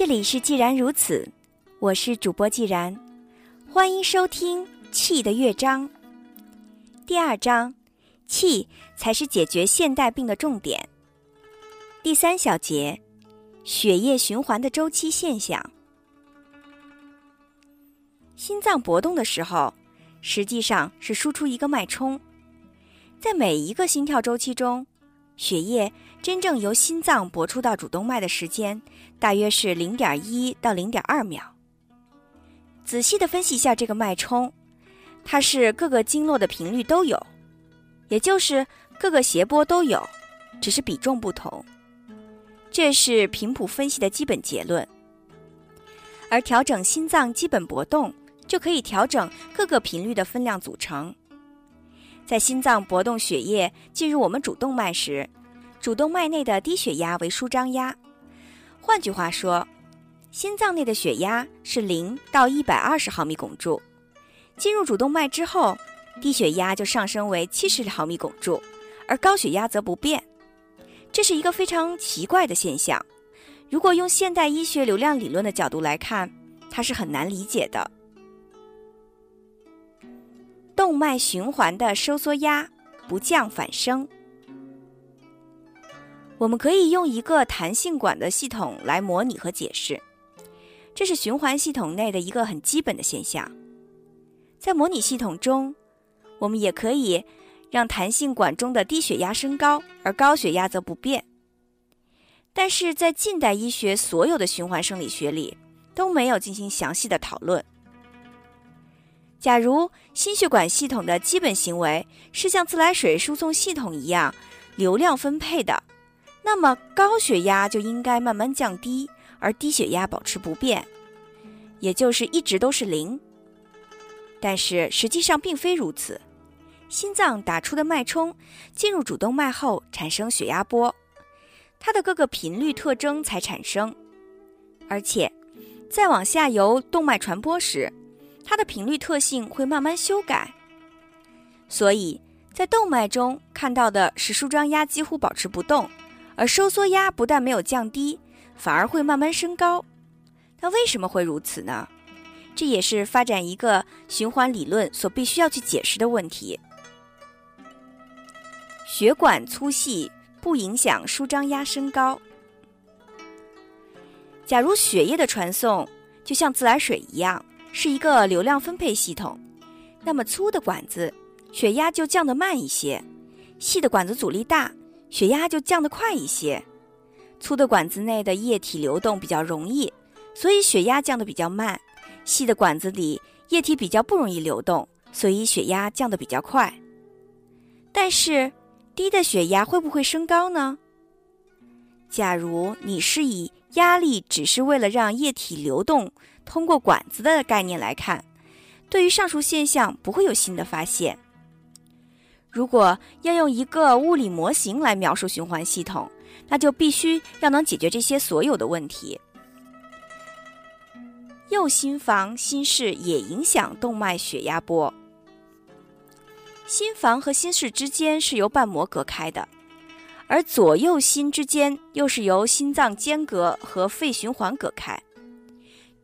这里是既然如此，我是主播既然，欢迎收听《气的乐章》第二章，气才是解决现代病的重点。第三小节，血液循环的周期现象。心脏搏动的时候，实际上是输出一个脉冲，在每一个心跳周期中，血液。真正由心脏搏出到主动脉的时间，大约是零点一到零点二秒。仔细的分析一下这个脉冲，它是各个经络的频率都有，也就是各个谐波都有，只是比重不同。这是频谱分析的基本结论。而调整心脏基本搏动，就可以调整各个频率的分量组成。在心脏搏动血液进入我们主动脉时。主动脉内的低血压为舒张压，换句话说，心脏内的血压是零到一百二十毫米汞柱。进入主动脉之后，低血压就上升为七十毫米汞柱，而高血压则不变。这是一个非常奇怪的现象。如果用现代医学流量理论的角度来看，它是很难理解的。动脉循环的收缩压不降反升。我们可以用一个弹性管的系统来模拟和解释，这是循环系统内的一个很基本的现象。在模拟系统中，我们也可以让弹性管中的低血压升高，而高血压则不变。但是在近代医学所有的循环生理学里都没有进行详细的讨论。假如心血管系统的基本行为是像自来水输送系统一样流量分配的。那么高血压就应该慢慢降低，而低血压保持不变，也就是一直都是零。但是实际上并非如此，心脏打出的脉冲进入主动脉后产生血压波，它的各个频率特征才产生，而且再往下游动脉传播时，它的频率特性会慢慢修改，所以在动脉中看到的是舒张压几乎保持不动。而收缩压不但没有降低，反而会慢慢升高。那为什么会如此呢？这也是发展一个循环理论所必须要去解释的问题。血管粗细不影响舒张压升高。假如血液的传送就像自来水一样，是一个流量分配系统，那么粗的管子血压就降得慢一些，细的管子阻力大。血压就降得快一些，粗的管子内的液体流动比较容易，所以血压降得比较慢；细的管子里液体比较不容易流动，所以血压降得比较快。但是低的血压会不会升高呢？假如你是以压力只是为了让液体流动通过管子的概念来看，对于上述现象不会有新的发现。如果要用一个物理模型来描述循环系统，那就必须要能解决这些所有的问题。右心房心室也影响动脉血压波。心房和心室之间是由瓣膜隔开的，而左右心之间又是由心脏间隔和肺循环隔开。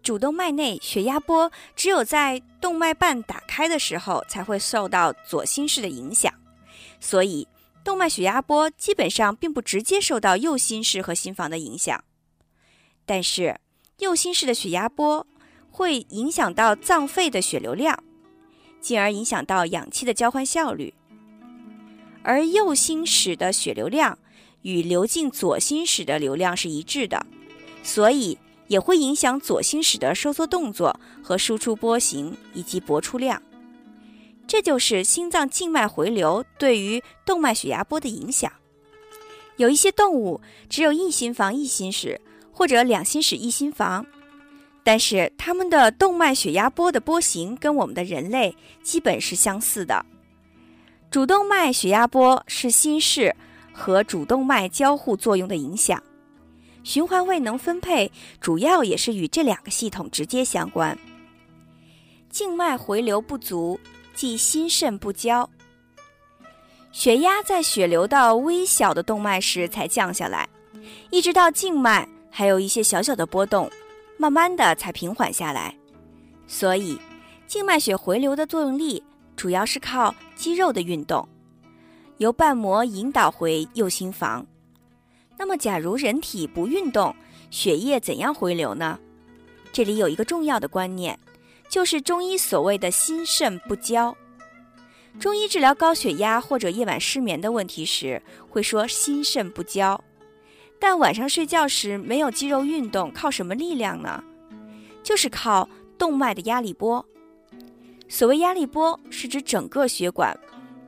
主动脉内血压波只有在动脉瓣打开的时候才会受到左心室的影响，所以动脉血压波基本上并不直接受到右心室和心房的影响。但是右心室的血压波会影响到脏肺的血流量，进而影响到氧气的交换效率。而右心室的血流量与流进左心室的流量是一致的，所以。也会影响左心室的收缩动作和输出波形以及搏出量，这就是心脏静脉回流对于动脉血压波的影响。有一些动物只有一心房一心室，或者两心室一心房，但是它们的动脉血压波的波形跟我们的人类基本是相似的。主动脉血压波是心室和主动脉交互作用的影响。循环未能分配主要也是与这两个系统直接相关。静脉回流不足，即心肾不交。血压在血流到微小的动脉时才降下来，一直到静脉还有一些小小的波动，慢慢的才平缓下来。所以，静脉血回流的作用力主要是靠肌肉的运动，由瓣膜引导回右心房。那么，假如人体不运动，血液怎样回流呢？这里有一个重要的观念，就是中医所谓的心肾不交。中医治疗高血压或者夜晚失眠的问题时，会说心肾不交。但晚上睡觉时没有肌肉运动，靠什么力量呢？就是靠动脉的压力波。所谓压力波，是指整个血管，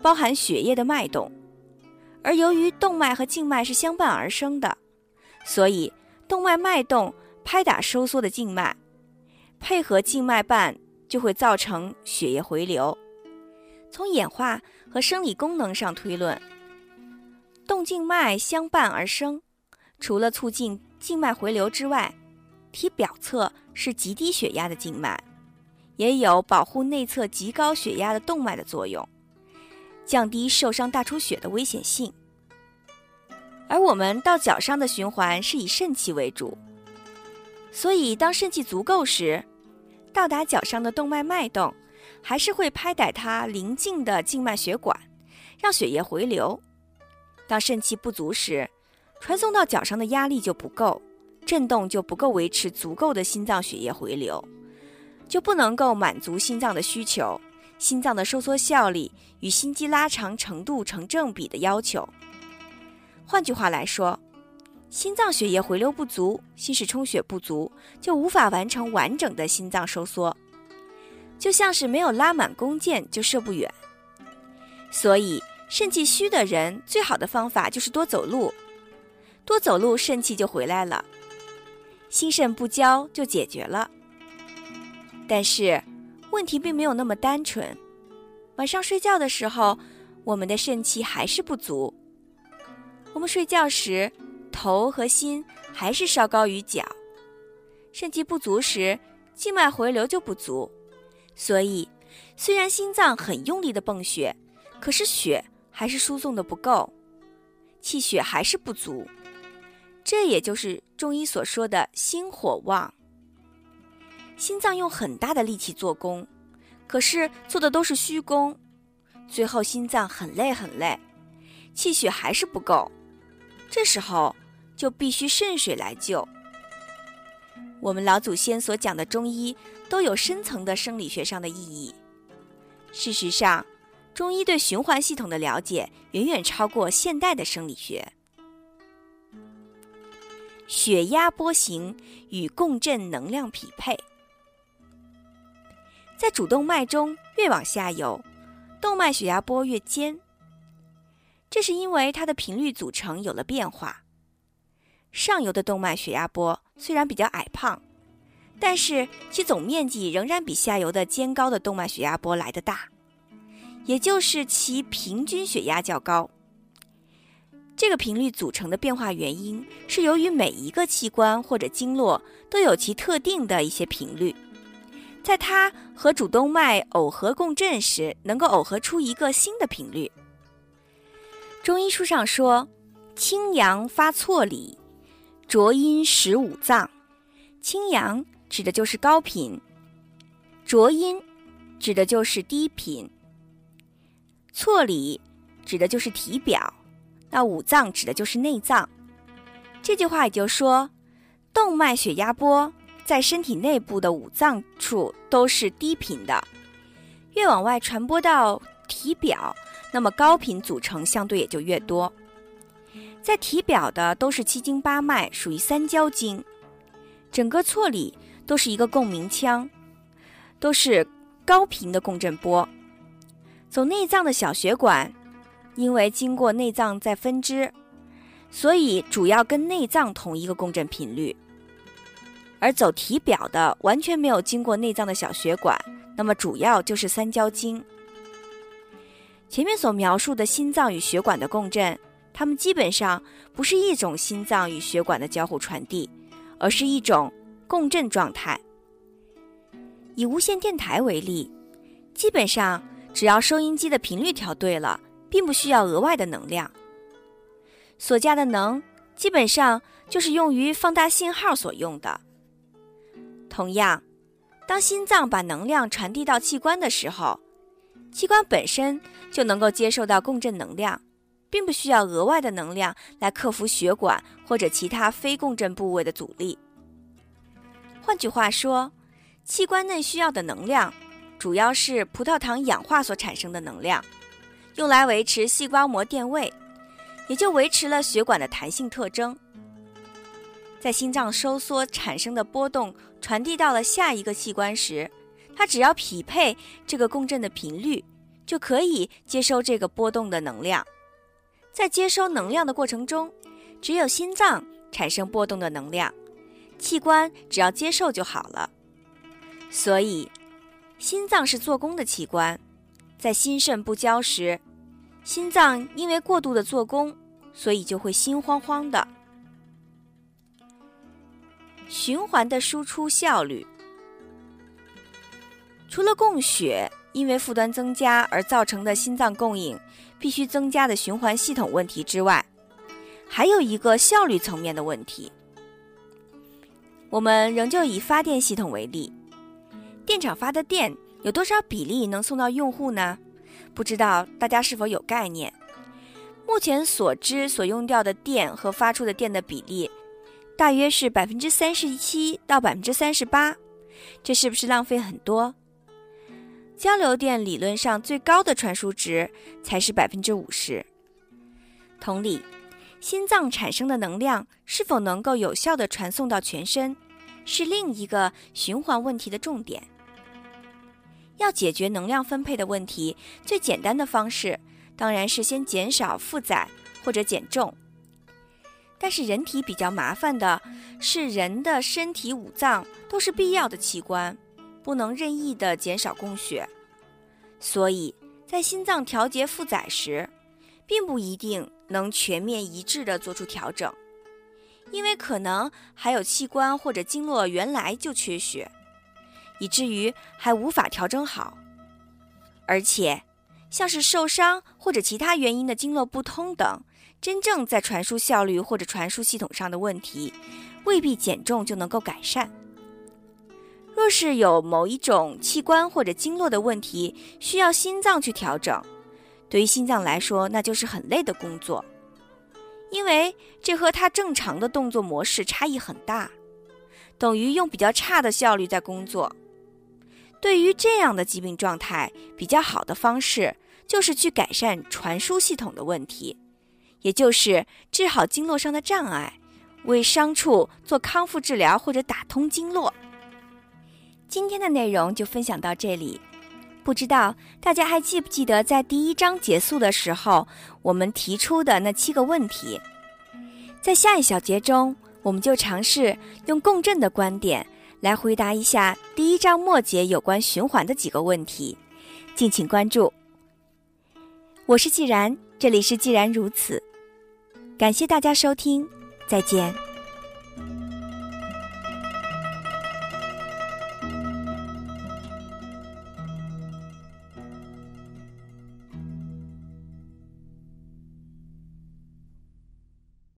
包含血液的脉动。而由于动脉和静脉是相伴而生的，所以动脉脉动拍打收缩的静脉，配合静脉瓣，就会造成血液回流。从演化和生理功能上推论，动静脉相伴而生。除了促进静脉回流之外，体表侧是极低血压的静脉，也有保护内侧极高血压的动脉的作用，降低受伤大出血的危险性。而我们到脚上的循环是以肾气为主，所以当肾气足够时，到达脚上的动脉脉动，还是会拍打它邻近的静脉血管，让血液回流。当肾气不足时，传送到脚上的压力就不够，震动就不够维持足够的心脏血液回流，就不能够满足心脏的需求，心脏的收缩效力与心肌拉长程度成正比的要求。换句话来说，心脏血液回流不足，心室充血不足，就无法完成完整的心脏收缩，就像是没有拉满弓箭就射不远。所以，肾气虚的人最好的方法就是多走路。多走路，肾气就回来了，心肾不交就解决了。但是问题并没有那么单纯，晚上睡觉的时候，我们的肾气还是不足。我们睡觉时，头和心还是稍高于脚，肾气不足时，静脉回流就不足。所以，虽然心脏很用力的泵血，可是血还是输送的不够，气血还是不足。这也就是中医所说的心火旺。心脏用很大的力气做功，可是做的都是虚功，最后心脏很累很累，气血还是不够。这时候就必须肾水来救。我们老祖先所讲的中医都有深层的生理学上的意义。事实上，中医对循环系统的了解远远超过现代的生理学。血压波形与共振能量匹配，在主动脉中越往下游，动脉血压波越尖。这是因为它的频率组成有了变化。上游的动脉血压波虽然比较矮胖，但是其总面积仍然比下游的尖高的动脉血压波来得大，也就是其平均血压较高。这个频率组成的变化原因是由于每一个器官或者经络都有其特定的一些频率，在它和主动脉耦合共振时，能够耦合出一个新的频率。中医书上说：“清阳发错理，浊阴食五脏。清阳指的就是高频，浊阴指的就是低频，错理指的就是体表。”那五脏指的就是内脏，这句话也就说，动脉血压波在身体内部的五脏处都是低频的，越往外传播到体表，那么高频组成相对也就越多。在体表的都是七经八脉，属于三焦经，整个错里都是一个共鸣腔，都是高频的共振波，走内脏的小血管。因为经过内脏再分支，所以主要跟内脏同一个共振频率。而走体表的完全没有经过内脏的小血管，那么主要就是三焦经。前面所描述的心脏与血管的共振，它们基本上不是一种心脏与血管的交互传递，而是一种共振状态。以无线电台为例，基本上只要收音机的频率调对了。并不需要额外的能量，所加的能基本上就是用于放大信号所用的。同样，当心脏把能量传递到器官的时候，器官本身就能够接受到共振能量，并不需要额外的能量来克服血管或者其他非共振部位的阻力。换句话说，器官内需要的能量，主要是葡萄糖氧化所产生的能量，用来维持细胞膜电位，也就维持了血管的弹性特征。在心脏收缩产生的波动传递到了下一个器官时，它只要匹配这个共振的频率，就可以接收这个波动的能量。在接收能量的过程中，只有心脏产生波动的能量，器官只要接受就好了。所以，心脏是做工的器官，在心肾不交时，心脏因为过度的做工，所以就会心慌慌的。循环的输出效率，除了供血因为负担增加而造成的心脏供应必须增加的循环系统问题之外，还有一个效率层面的问题。我们仍旧以发电系统为例，电厂发的电有多少比例能送到用户呢？不知道大家是否有概念？目前所知所用掉的电和发出的电的比例。大约是百分之三十七到百分之三十八，这是不是浪费很多？交流电理论上最高的传输值才是百分之五十。同理，心脏产生的能量是否能够有效的传送到全身，是另一个循环问题的重点。要解决能量分配的问题，最简单的方式当然是先减少负载或者减重。但是人体比较麻烦的是，人的身体五脏都是必要的器官，不能任意的减少供血，所以在心脏调节负载时，并不一定能全面一致的做出调整，因为可能还有器官或者经络原来就缺血，以至于还无法调整好，而且像是受伤或者其他原因的经络不通等。真正在传输效率或者传输系统上的问题，未必减重就能够改善。若是有某一种器官或者经络的问题需要心脏去调整，对于心脏来说，那就是很累的工作，因为这和它正常的动作模式差异很大，等于用比较差的效率在工作。对于这样的疾病状态，比较好的方式就是去改善传输系统的问题。也就是治好经络上的障碍，为伤处做康复治疗或者打通经络。今天的内容就分享到这里，不知道大家还记不记得在第一章结束的时候我们提出的那七个问题？在下一小节中，我们就尝试用共振的观点来回答一下第一章末节有关循环的几个问题，敬请关注。我是既然，这里是既然如此。感谢大家收听，再见。